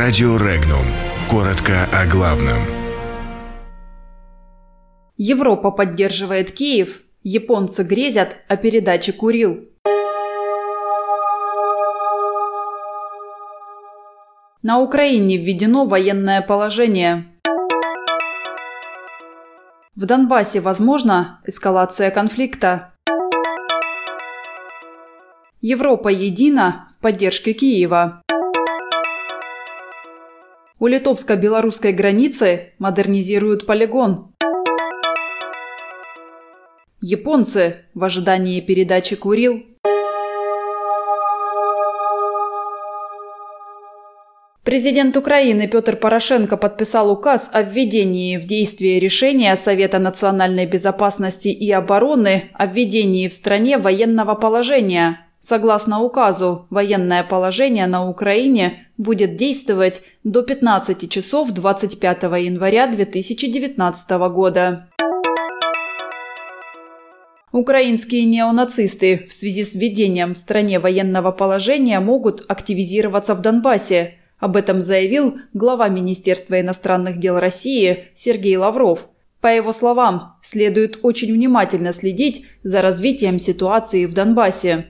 Радио Регнум. Коротко о главном. Европа поддерживает Киев. Японцы грезят о передаче Курил. На Украине введено военное положение. В Донбассе возможна эскалация конфликта. Европа едина в поддержке Киева. У литовско-белорусской границы модернизируют полигон. Японцы в ожидании передачи Курил. Президент Украины Петр Порошенко подписал указ о введении в действие решения Совета национальной безопасности и обороны о введении в стране военного положения. Согласно указу, военное положение на Украине будет действовать до 15 часов 25 января 2019 года. Украинские неонацисты в связи с введением в стране военного положения могут активизироваться в Донбассе. Об этом заявил глава Министерства иностранных дел России Сергей Лавров. По его словам, следует очень внимательно следить за развитием ситуации в Донбассе.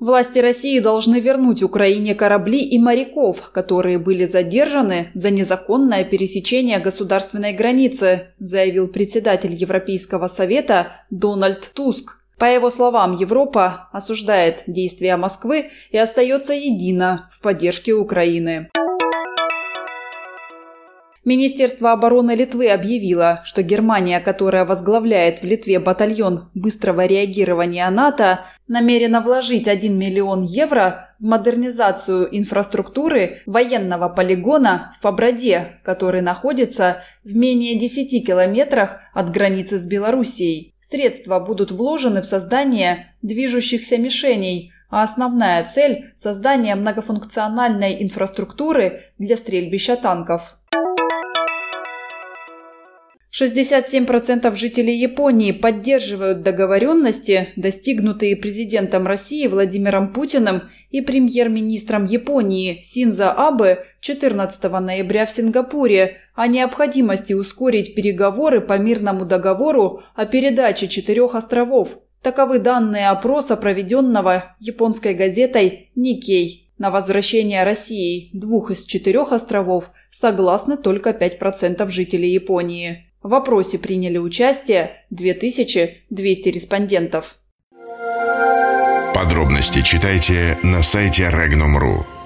Власти России должны вернуть Украине корабли и моряков, которые были задержаны за незаконное пересечение государственной границы, заявил председатель Европейского совета Дональд Туск. По его словам, Европа осуждает действия Москвы и остается едина в поддержке Украины. Министерство обороны Литвы объявило, что Германия, которая возглавляет в Литве батальон быстрого реагирования НАТО, намерена вложить 1 миллион евро в модернизацию инфраструктуры военного полигона в Поброде, который находится в менее 10 километрах от границы с Белоруссией. Средства будут вложены в создание движущихся мишеней, а основная цель – создание многофункциональной инфраструктуры для стрельбища танков. 67% жителей Японии поддерживают договоренности, достигнутые президентом России Владимиром Путиным и премьер-министром Японии Синза Абе 14 ноября в Сингапуре о необходимости ускорить переговоры по мирному договору о передаче четырех островов. Таковы данные опроса, проведенного японской газетой «Никей». На возвращение России двух из четырех островов согласны только 5% жителей Японии. В опросе приняли участие 2200 респондентов. Подробности читайте на сайте Regnum.ru.